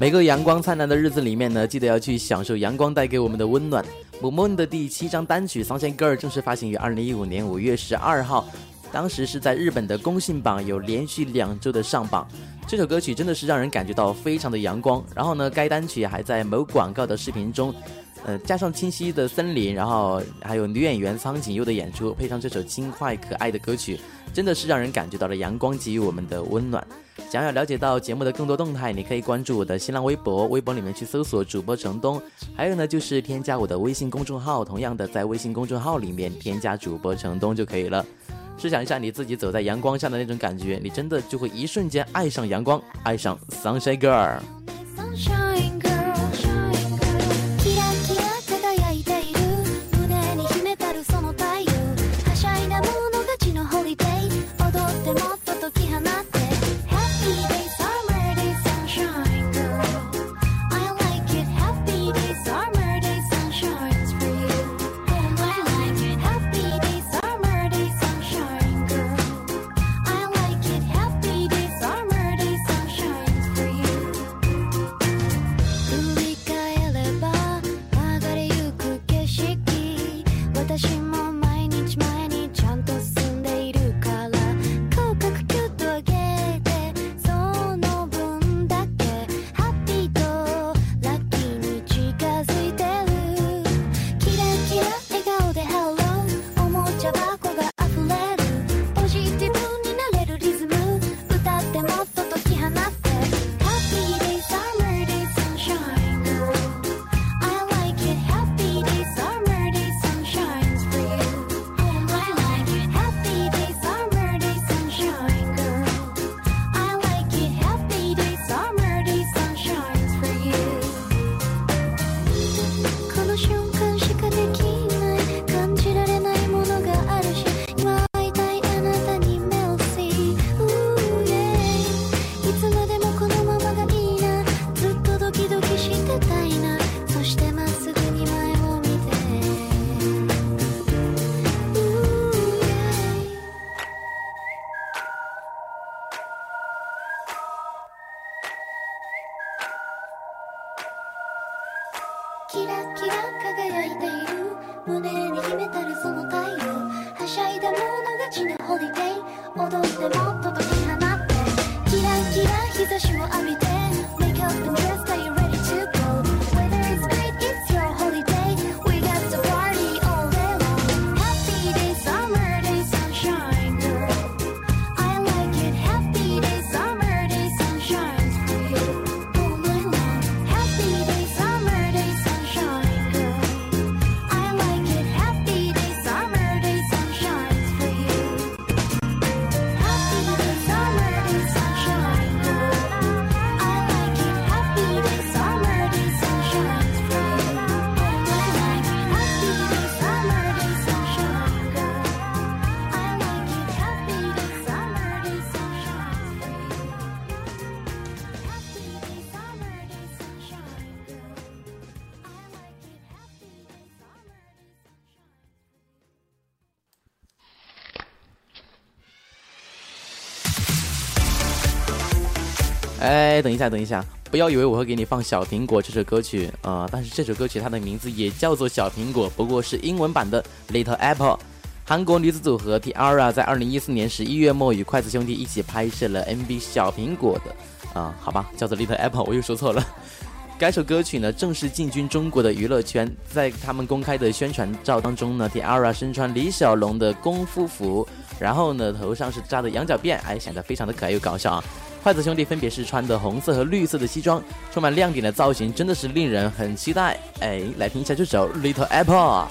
每个阳光灿烂的日子里面呢，记得要去享受阳光带给我们的温暖。Moon 的第七张单曲《Sunshine Girl》正式发行于二零一五年五月十二号，当时是在日本的公信榜有连续两周的上榜。这首歌曲真的是让人感觉到非常的阳光。然后呢，该单曲还在某广告的视频中。呃，加上清晰的森林，然后还有女演员苍井优的演出，配上这首轻快可爱的歌曲，真的是让人感觉到了阳光给予我们的温暖。想要了解到节目的更多动态，你可以关注我的新浪微博，微博里面去搜索主播程东，还有呢就是添加我的微信公众号，同样的在微信公众号里面添加主播程东就可以了。试想一下你自己走在阳光下的那种感觉，你真的就会一瞬间爱上阳光，爱上 Sunshine Girl。哎，等一下，等一下，不要以为我会给你放《小苹果》这首歌曲啊！但是这首歌曲它的名字也叫做《小苹果》，不过是英文版的《Little Apple》。韩国女子组合 T-ara 在二零一四年十一月末与筷子兄弟一起拍摄了 MV《小苹果》的啊，好吧，叫做《Little Apple》，我又说错了。该首歌曲呢正式进军中国的娱乐圈，在他们公开的宣传照当中呢，T-ara 身穿李小龙的功夫服，然后呢头上是扎的羊角辫，哎，显得非常的可爱又搞笑啊。筷子兄弟分别是穿的红色和绿色的西装，充满亮点的造型，真的是令人很期待。哎，来听一下这首《Little Apple》。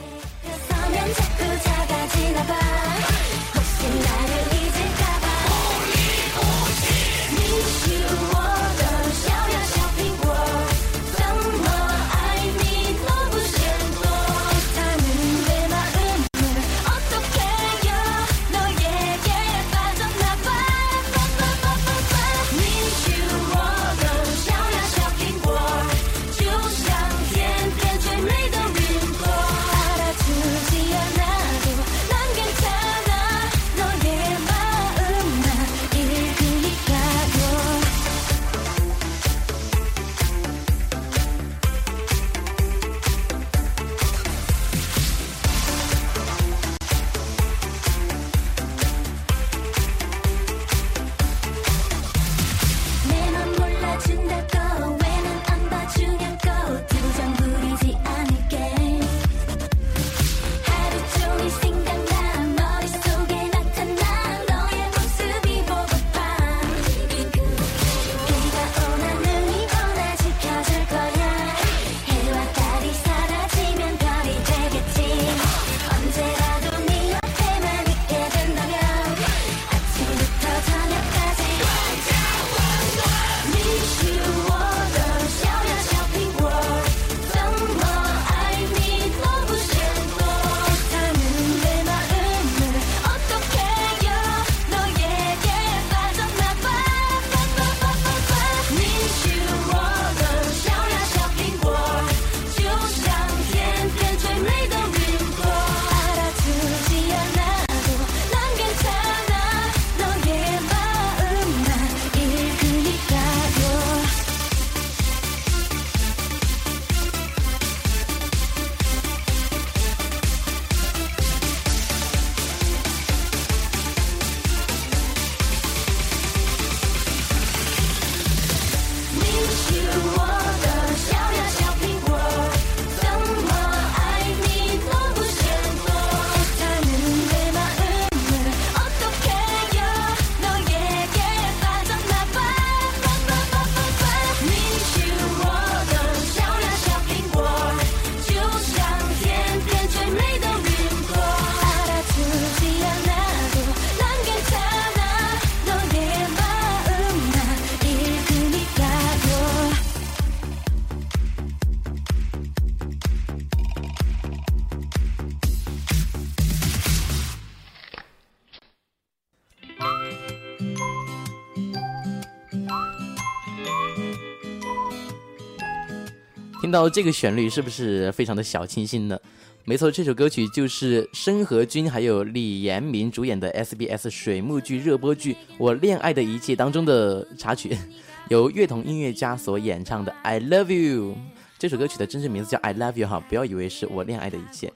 听到这个旋律，是不是非常的小清新呢？没错，这首歌曲就是申河君还有李延明主演的 SBS 水幕剧热播剧《我恋爱的一切》当中的插曲，由乐童音乐家所演唱的《I Love You》。这首歌曲的真正名字叫《I Love You》哈，不要以为是我恋爱的一切。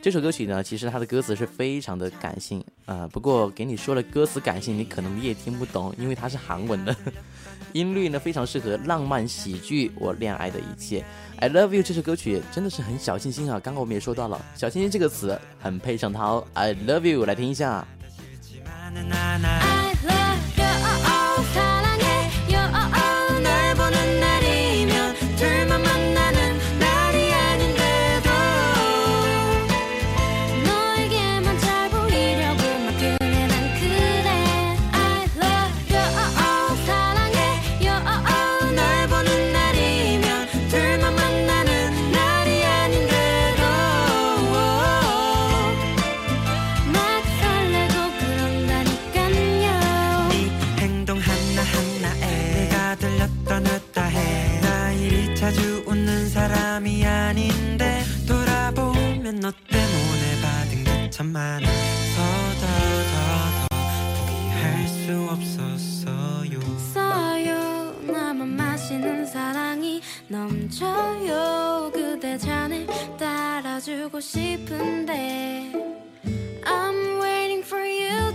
这首歌曲呢，其实它的歌词是非常的感性啊。不过给你说了歌词感性，你可能你也听不懂，因为它是韩文的。音律呢非常适合浪漫喜剧《我恋爱的一切》。I Love You 这首歌曲真的是很小清新啊！刚刚我们也说到了“小清新”这个词，很配上它。I Love You，来听一下。 너 때문에 받은 게 참 많아 더더더더 포기할 수 없었어요. 써요. 나만 마시는 사랑이 넘쳐요. 그대 잔에 따라주고 싶은데 I'm waiting for you.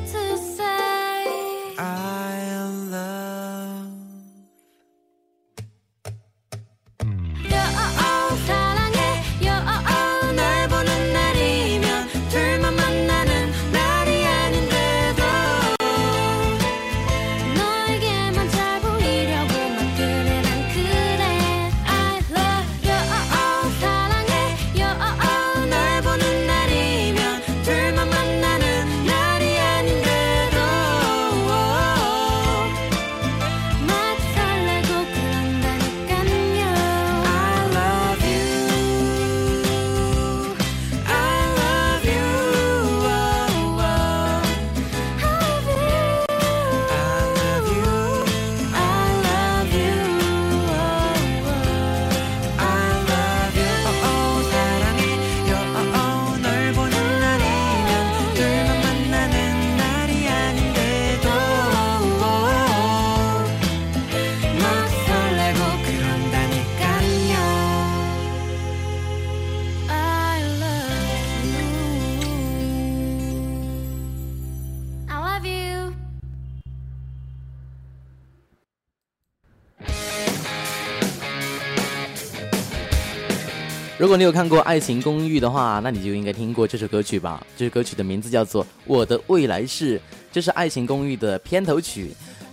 如果你有看过《爱情公寓》的话，那你就应该听过这首歌曲吧。这首歌曲的名字叫做《我的未来式》，这是《爱情公寓》的片头曲。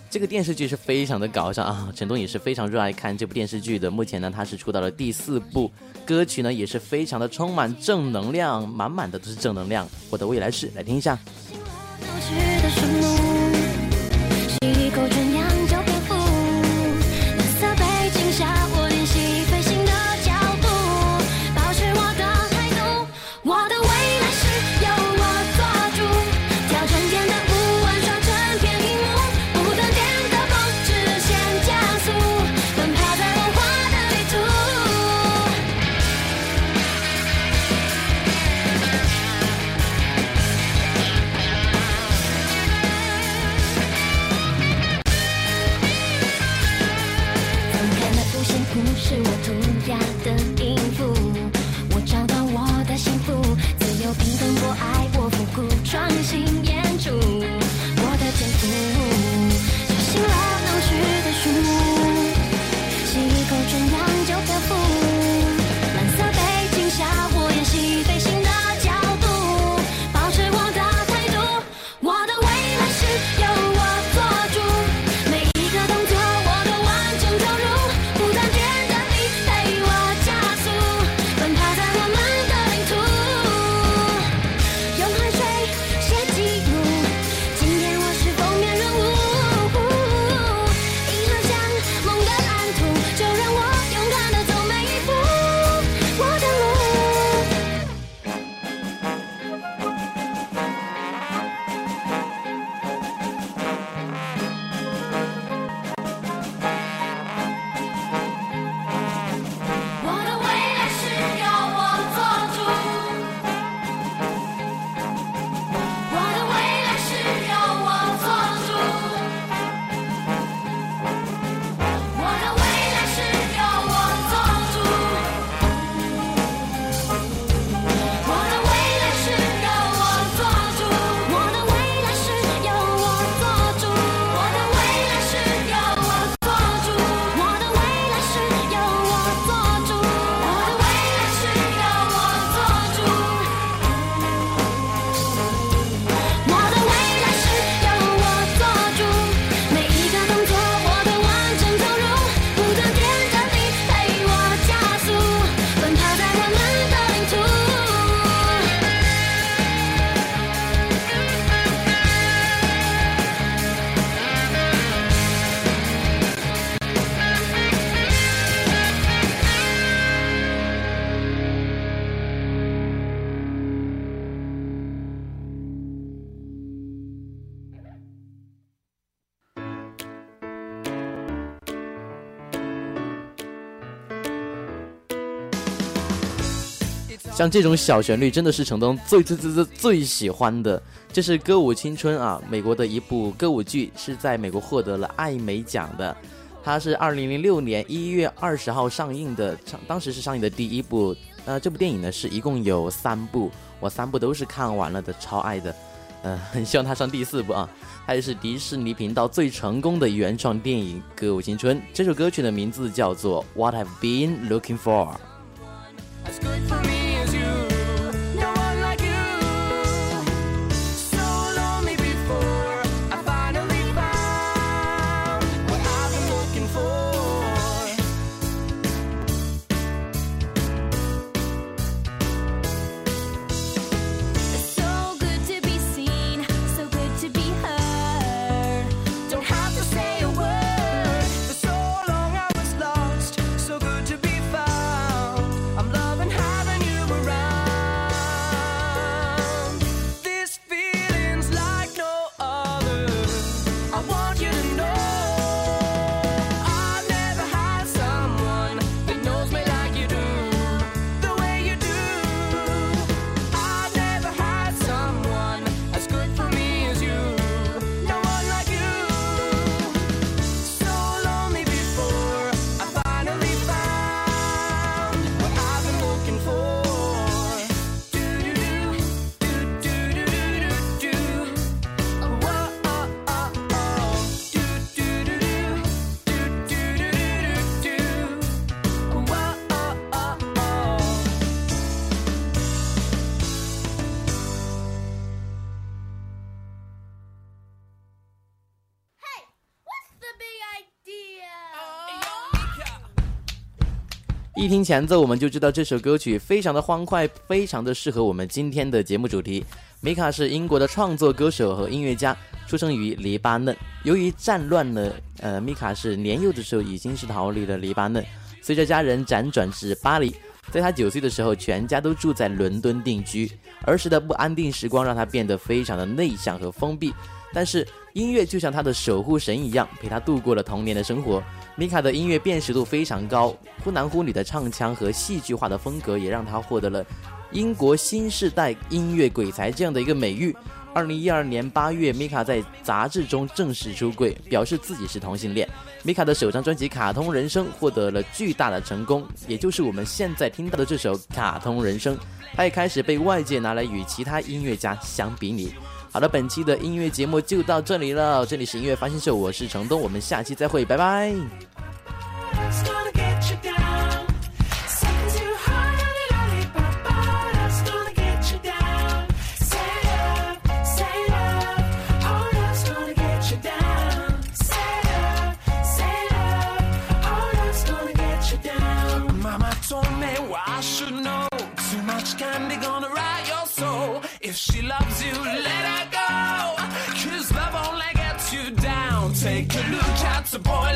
这个电视剧是非常的搞笑啊！陈东也是非常热爱看这部电视剧的。目前呢，他是出到了第四部，歌曲呢也是非常的充满正能量，满满的都是正能量。《我的未来式》，来听一下。像这种小旋律真的是成东最最最最最喜欢的。这是《歌舞青春》啊，美国的一部歌舞剧，是在美国获得了艾美奖的。它是二零零六年一月二十号上映的，当时是上映的第一部。呃，这部电影呢是一共有三部，我三部都是看完了的，超爱的。呃，很希望它上第四部啊。它也是迪士尼频道最成功的原创电影《歌舞青春》。这首歌曲的名字叫做《What I've Been Looking For》。一听前奏，我们就知道这首歌曲非常的欢快，非常的适合我们今天的节目主题。米卡是英国的创作歌手和音乐家，出生于黎巴嫩。由于战乱呢，呃，米卡是年幼的时候已经是逃离了黎巴嫩，随着家人辗转至巴黎。在他九岁的时候，全家都住在伦敦定居。儿时的不安定时光让他变得非常的内向和封闭，但是音乐就像他的守护神一样，陪他度过了童年的生活。米卡的音乐辨识度非常高，忽男忽女的唱腔和戏剧化的风格也让他获得了英国新时代音乐鬼才这样的一个美誉。二零一二年八月，米卡在杂志中正式出柜，表示自己是同性恋。米卡的首张专辑《卡通人生》获得了巨大的成功，也就是我们现在听到的这首《卡通人生》。他也开始被外界拿来与其他音乐家相比拟。好的，本期的音乐节目就到这里了。这里是音乐发现秀，我是程东，我们下期再会，拜拜。she loves you, let to new child boy.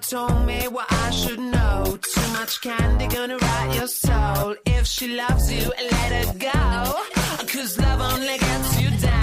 Told me what I should know. Too much candy gonna rot your soul. If she loves you, let her go. Cause love only gets you down.